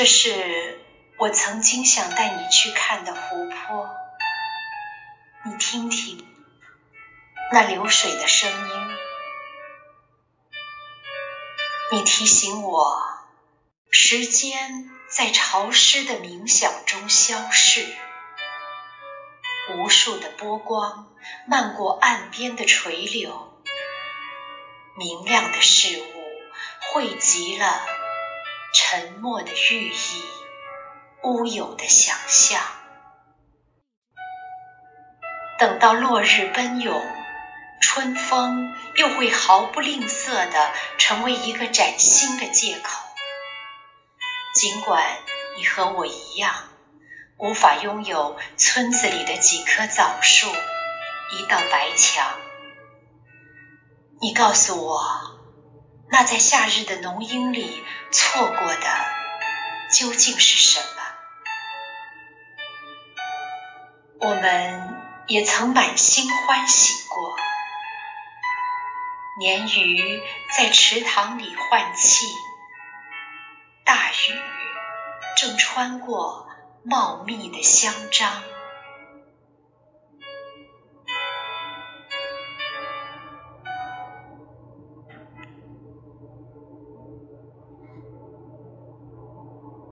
这是我曾经想带你去看的湖泊，你听听那流水的声音。你提醒我，时间在潮湿的冥想中消逝，无数的波光漫过岸边的垂柳，明亮的事物汇集了沉默的寓意，乌有的想象。等到落日奔涌。春风又会毫不吝啬地成为一个崭新的借口。尽管你和我一样，无法拥有村子里的几棵枣树、一道白墙，你告诉我，那在夏日的浓荫里错过的究竟是什么？我们也曾满心欢喜过。鲶鱼在池塘里换气，大雨正穿过茂密的香樟。